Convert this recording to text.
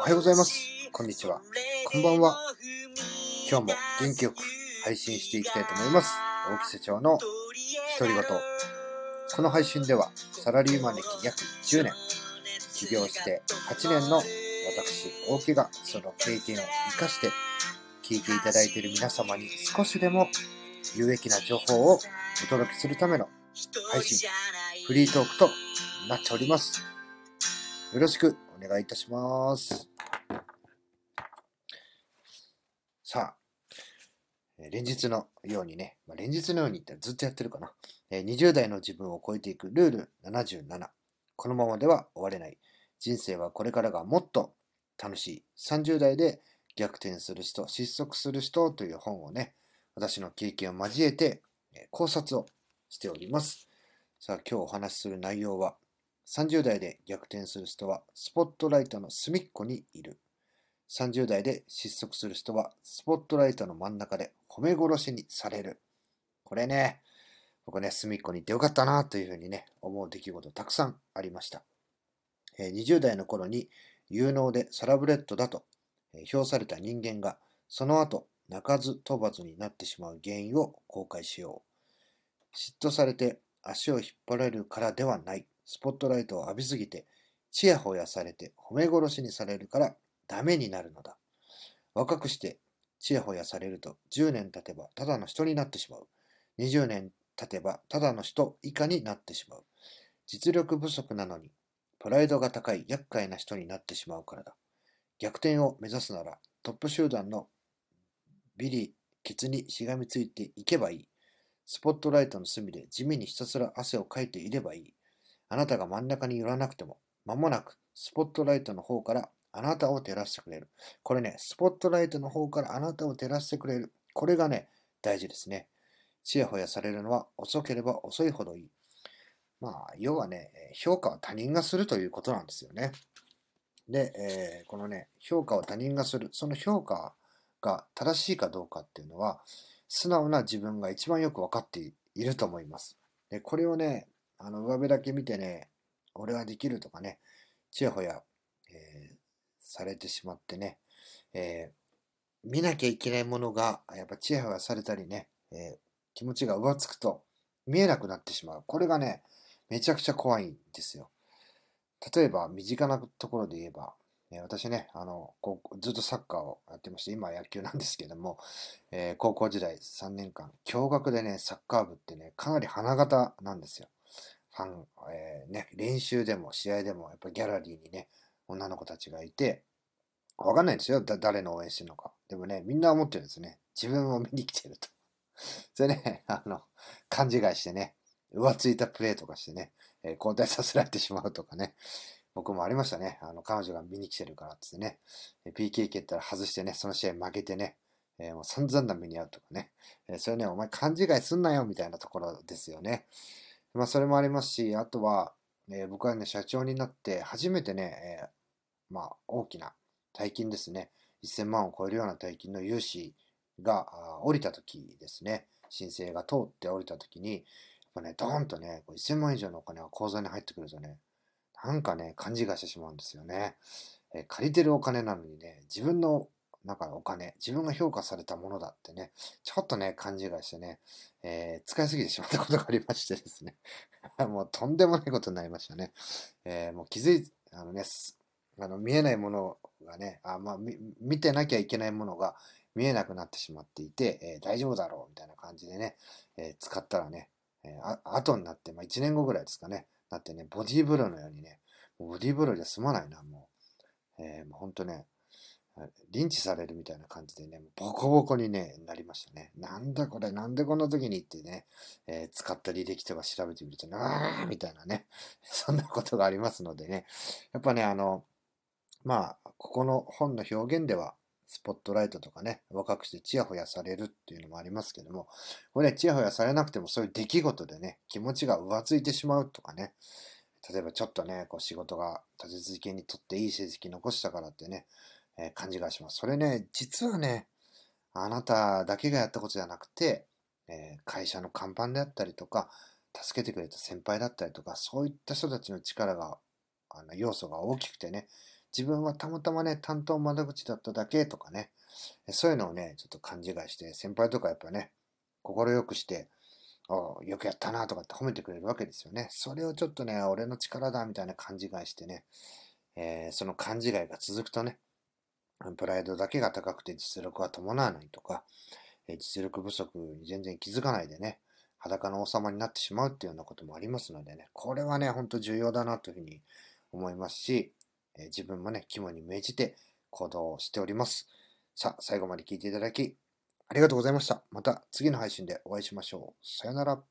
おはようございます。こんにちは。こんばんは。今日も元気よく配信していきたいと思います。大木社長の独り言。この配信ではサラリーマン歴約10年、起業して8年の私、大木がその経験を活かして聞いていただいている皆様に少しでも有益な情報をお届けするための配信、フリートークとなっております。よろしくお願いいたします。さあ、連日のようにね、まあ、連日のようにってずっとやってるかな。20代の自分を超えていくルール77。このままでは終われない。人生はこれからがもっと楽しい。30代で逆転する人、失速する人という本をね、私の経験を交えて考察をしております。さあ、今日お話しする内容は、30代で逆転する人はスポットライトの隅っこにいる。30代で失速する人はスポットライトの真ん中で褒め殺しにされる。これね、僕ね、隅っこにいてよかったなというふうにね、思う出来事たくさんありました。20代の頃に有能でサラブレッドだとえ評された人間が、その後、鳴かず飛ばずになってしまう原因を公開しよう。嫉妬されて足を引っ張られるからではない。スポットライトを浴びすぎて、ちやほやされて褒め殺しにされるからダメになるのだ。若くしてちやほやされると10年経てばただの人になってしまう。20年経てばただの人以下になってしまう。実力不足なのにプライドが高い厄介な人になってしまうからだ。逆転を目指すならトップ集団のビリケツにしがみついていけばいい。スポットライトの隅で地味にひたすら汗をかいていればいい。あなたが真ん中に寄らなくても、間もなくスポットライトの方からあなたを照らしてくれる。これね、スポットライトの方からあなたを照らしてくれる。これがね、大事ですね。ちやほやされるのは遅ければ遅いほどいい。まあ、要はね、評価は他人がするということなんですよね。で、えーこのね、評価を他人がする。その評価が正しいかどうかっていうのは、素直な自分が一番よく分かっていると思います。で、これをね、あの、上辺だけ見てね、俺はできるとかね、ちやほや、されてしまってね、えー見なきゃいけないものが、やっぱちやほやされたりね、えー気持ちが浮つくと見えなくなってしまう。これがね、めちゃくちゃ怖いんですよ。例えば、身近なところで言えば、え私ね、あの、こずっとサッカーをやってまして、今は野球なんですけども、えー高校時代3年間、驚愕でね、サッカー部ってね、かなり花形なんですよ。ファン、えーね、練習でも試合でも、やっぱギャラリーにね、女の子たちがいて、わかんないですよ、誰の応援してるのか。でもね、みんな思ってるんですね。自分を見に来てると。それね、あの、勘違いしてね、浮ついたプレーとかしてね、えー交代させられてしまうとかね、僕もありましたね。あの、彼女が見に来てるからってね、PK 蹴ったら外してね、その試合負けてね、えーもう散々な目に遭うとかね、えーそれね、お前勘違いすんなよみたいなところですよね。まあ、それもありますし、あとは、えー僕はね、社長になって初めてね、えまあ、大きな大金ですね、1000万を超えるような大金の融資が降りた時ですね、申請が通って降りた時に、やっぱね、ドーンとね、1000万以上のお金が口座に入ってくるとね、なんかね、勘違いしてしまうんですよね。え借りてるお金なのにね、自分の中のお金、自分が評価されたものだってね、ちょっとね、勘違いしてね、えー使いすぎてしまったことがありましてですね、もうとんでもないことになりましたね。えーもう気づい、あのね、あの見えないものがね、あまあ、見てなきゃいけないものが見えなくなってしまっていて、えー大丈夫だろうみたいな感じでね、えー使ったらね、えあ後になって、まあ、1年後ぐらいですかね、なってね、ボディーブローのようにね、ボディーブローじゃ済まないな、もう。えーもうほんとね、リンチされるみたいな感じでね、ボコボコにね、なりましたね。なんだこれ、なんでこんな時にってね、えー使った履歴とか調べてみると、なーみたいなね、そんなことがありますのでね、やっぱね、あの、まあ、ここの本の表現では、スポットライトとかね、若くしてチヤホヤされるっていうのもありますけども、これね、チヤホヤされなくてもそういう出来事でね、気持ちが浮ついてしまうとかね、例えばちょっとね、こう仕事が立て続けにとっていい成績残したからってね、えー勘違いします。それね、実はね、あなただけがやったことじゃなくて、えー会社の看板であったりとか、助けてくれた先輩だったりとか、そういった人たちの力が、あの要素が大きくてね、自分はたまたまね、担当窓口だっただけとかね、そういうのをね、ちょっと勘違いして、先輩とかやっぱね、心よくして、およくやったなとかって褒めてくれるわけですよね。それをちょっとね、俺の力だみたいな勘違いしてね、えー、その勘違いが続くとね、プライドだけが高くて実力は伴わないとか、え、実力不足に全然気づかないでね、裸の王様になってしまうっていうようなこともありますのでね、これはね、ほんと重要だなというふうに思いますし、えー、自分もね、肝に銘じて行動しております。さあ、最後まで聞いていただき、ありがとうございました。また次の配信でお会いしましょう。さよなら。